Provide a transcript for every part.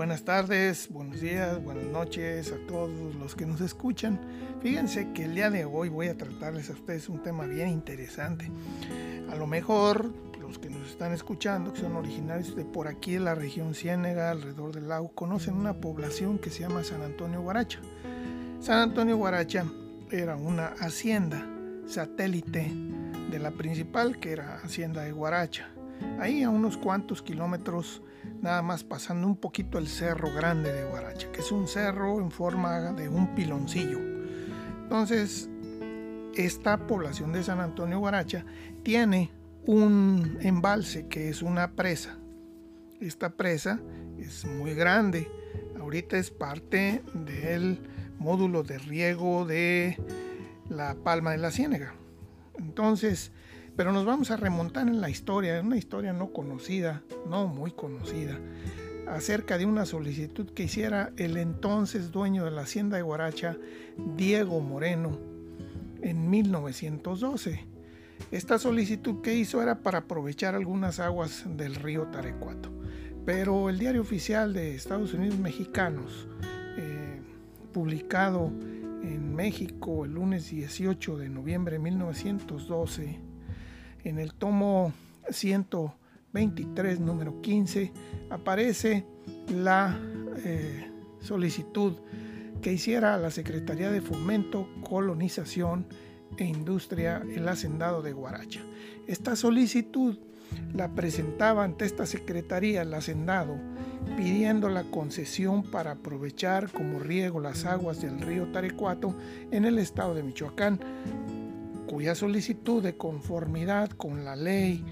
Buenas tardes, buenos días, buenas noches a todos los que nos escuchan. Fíjense que el día de hoy voy a tratarles a ustedes un tema bien interesante. A lo mejor los que nos están escuchando, que son originarios de por aquí de la región Ciénega, alrededor del lago, conocen una población que se llama San Antonio Guaracha. San Antonio Guaracha era una hacienda satélite de la principal, que era Hacienda de Guaracha. Ahí a unos cuantos kilómetros nada más pasando un poquito el cerro grande de Guaracha, que es un cerro en forma de un piloncillo. Entonces, esta población de San Antonio Guaracha tiene un embalse que es una presa. Esta presa es muy grande. Ahorita es parte del módulo de riego de la Palma de la Ciénega. Entonces, pero nos vamos a remontar en la historia, en una historia no conocida, no muy conocida, acerca de una solicitud que hiciera el entonces dueño de la hacienda de Guaracha, Diego Moreno, en 1912. Esta solicitud que hizo era para aprovechar algunas aguas del río Tarecuato, pero el diario oficial de Estados Unidos Mexicanos, eh, publicado en México el lunes 18 de noviembre de 1912, en el tomo 123, número 15, aparece la eh, solicitud que hiciera a la Secretaría de Fomento, Colonización e Industria el Hacendado de Guaracha. Esta solicitud la presentaba ante esta Secretaría el Hacendado pidiendo la concesión para aprovechar como riego las aguas del río Tarecuato en el estado de Michoacán cuya solicitud de conformidad con la ley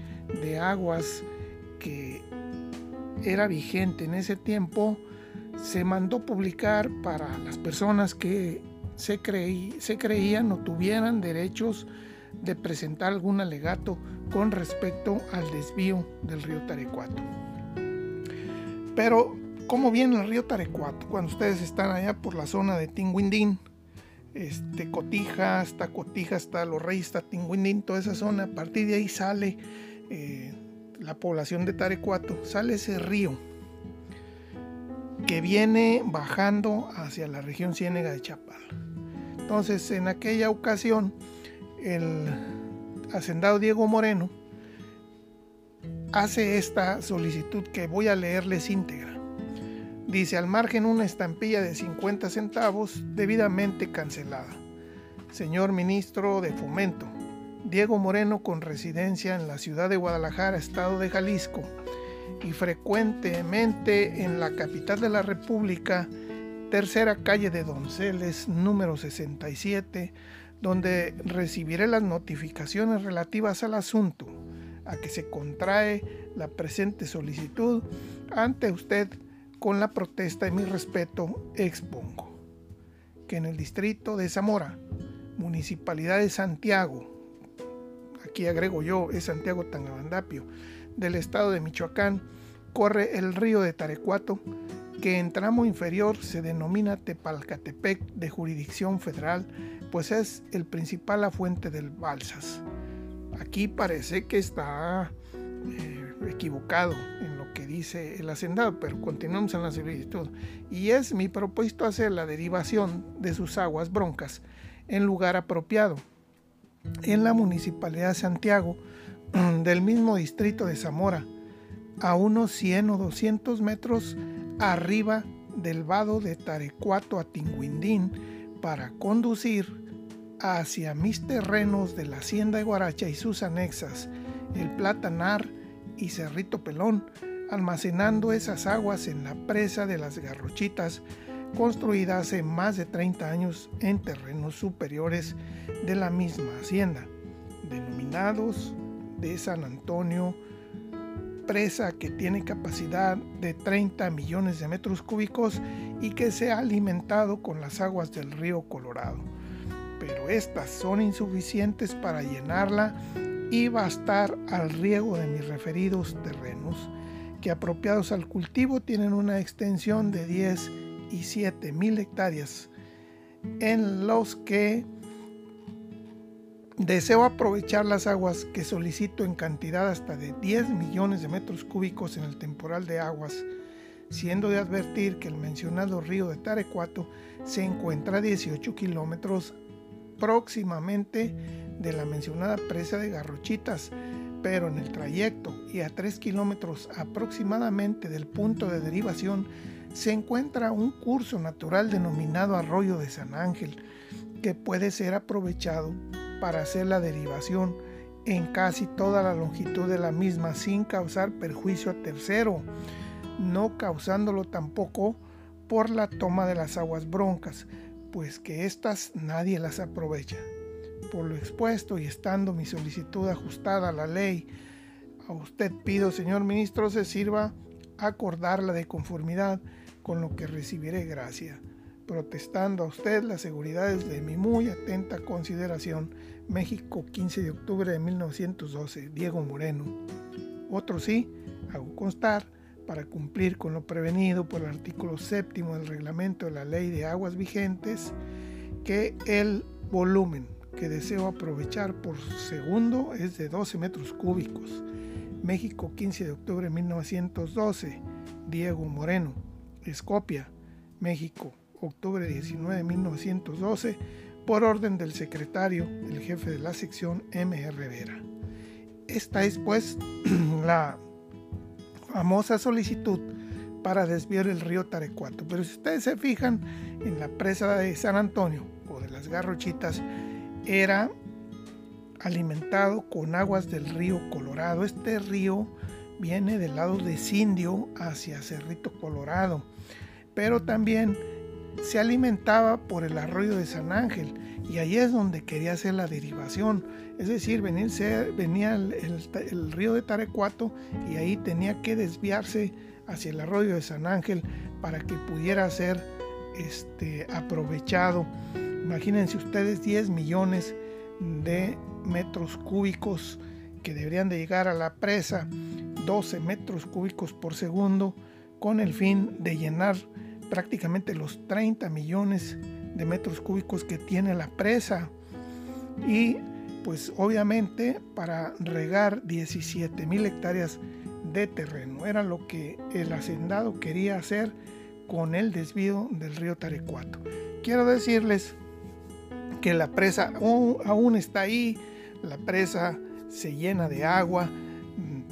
de aguas que era vigente en ese tiempo, se mandó publicar para las personas que se, se creían o tuvieran derechos de presentar algún alegato con respecto al desvío del río Tarecuato. Pero, ¿cómo viene el río Tarecuato? Cuando ustedes están allá por la zona de Tinguindín, este, Cotija, hasta Cotija, hasta Los Reyes, hasta Tinguindín, toda esa zona. A partir de ahí sale eh, la población de Tarecuato, sale ese río que viene bajando hacia la región ciénega de Chapal. Entonces, en aquella ocasión, el hacendado Diego Moreno hace esta solicitud que voy a leerles íntegra. Dice al margen una estampilla de 50 centavos debidamente cancelada. Señor Ministro de Fomento, Diego Moreno con residencia en la ciudad de Guadalajara, estado de Jalisco, y frecuentemente en la capital de la República, tercera calle de Donceles, número 67, donde recibiré las notificaciones relativas al asunto a que se contrae la presente solicitud ante usted con la protesta de mi respeto expongo que en el distrito de Zamora, municipalidad de Santiago, aquí agrego yo, es Santiago Tangabandapio, del estado de Michoacán, corre el río de Tarecuato, que en tramo inferior se denomina Tepalcatepec de jurisdicción federal, pues es el principal afluente del Balsas. Aquí parece que está eh, equivocado en dice el hacendado, pero continuamos en la solicitud. Y es mi propósito hacer la derivación de sus aguas broncas en lugar apropiado, en la Municipalidad de Santiago, del mismo distrito de Zamora, a unos 100 o 200 metros arriba del vado de Tarecuato a Tinguindín, para conducir hacia mis terrenos de la Hacienda de Guaracha y sus anexas, el Platanar y Cerrito Pelón, almacenando esas aguas en la presa de las Garrochitas, construida hace más de 30 años en terrenos superiores de la misma hacienda, denominados de San Antonio, presa que tiene capacidad de 30 millones de metros cúbicos y que se ha alimentado con las aguas del río Colorado. Pero estas son insuficientes para llenarla y bastar al riego de mis referidos terrenos que apropiados al cultivo tienen una extensión de 10 y 7 mil hectáreas, en los que deseo aprovechar las aguas que solicito en cantidad hasta de 10 millones de metros cúbicos en el temporal de aguas siendo de advertir que el mencionado río de Tarecuato se encuentra a 18 kilómetros próximamente de la mencionada presa de Garrochitas, pero en el trayecto y a 3 kilómetros aproximadamente del punto de derivación se encuentra un curso natural denominado Arroyo de San Ángel, que puede ser aprovechado para hacer la derivación en casi toda la longitud de la misma sin causar perjuicio a tercero, no causándolo tampoco por la toma de las aguas broncas, pues que éstas nadie las aprovecha. Por lo expuesto y estando mi solicitud ajustada a la ley, a usted pido, señor ministro, se sirva acordarla de conformidad con lo que recibiré gracia, protestando a usted las seguridades de mi muy atenta consideración. México, 15 de octubre de 1912, Diego Moreno. Otro sí, hago constar, para cumplir con lo prevenido por el artículo séptimo del reglamento de la ley de aguas vigentes, que el volumen que deseo aprovechar por segundo es de 12 metros cúbicos. México, 15 de octubre de 1912, Diego Moreno. Escopia, México, octubre 19 de 1912, por orden del secretario, el jefe de la sección M. Rivera. Esta es pues la famosa solicitud para desviar el río Tarecuato. Pero si ustedes se fijan en la presa de San Antonio o de las Garrochitas, era alimentado con aguas del río Colorado. Este río viene del lado de Sindio hacia Cerrito Colorado, pero también se alimentaba por el arroyo de San Ángel y ahí es donde quería hacer la derivación, es decir, venía el, río de Tarecuato y ahí tenía que desviarse hacia el arroyo de San Ángel para que pudiera ser este, aprovechado. Imagínense ustedes 10 millones de metros cúbicos que deberían de llegar a la presa 12 metros cúbicos por segundo con el fin de llenar prácticamente los 30 millones de metros cúbicos que tiene la presa. Y pues obviamente para regar 17 mil hectáreas de terreno era lo que el hacendado quería hacer con el desvío del río Tarecuato. Quiero decirles que la presa aún está ahí la presa se llena de agua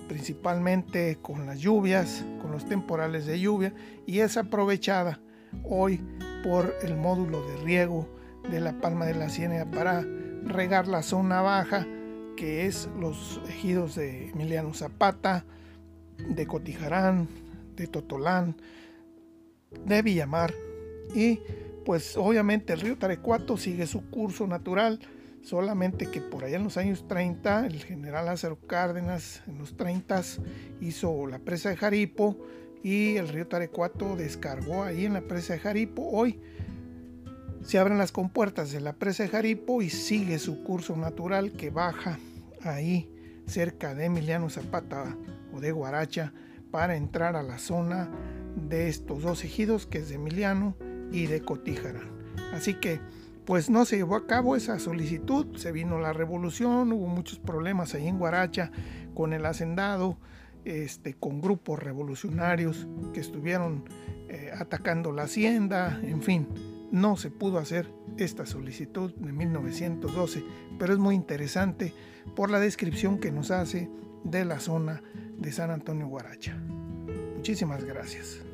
principalmente con las lluvias, con los temporales de lluvia, y es aprovechada hoy por el módulo de riego de la Palma de la Ciénaga para regar la zona baja, que es los ejidos de Emiliano Zapata, de Cotijarán, de Totolán, de Villamar, y pues obviamente el río Tarecuato sigue su curso natural solamente que por allá en los años 30 el general Lázaro Cárdenas en los 30 hizo la presa de Jaripo y el río Tarecuato descargó ahí en la presa de Jaripo. Hoy se abren las compuertas de la presa de Jaripo y sigue su curso natural que baja ahí cerca de Emiliano Zapata o de Guaracha para entrar a la zona de estos dos ejidos que es de Emiliano y de Cotijarán. Así que pues no se llevó a cabo esa solicitud, se vino la revolución, hubo muchos problemas ahí en Guaracha con el hacendado, este, con grupos revolucionarios que estuvieron eh, atacando la hacienda, en fin, no se pudo hacer esta solicitud de 1912, pero es muy interesante por la descripción que nos hace de la zona de San Antonio Guaracha. Muchísimas gracias.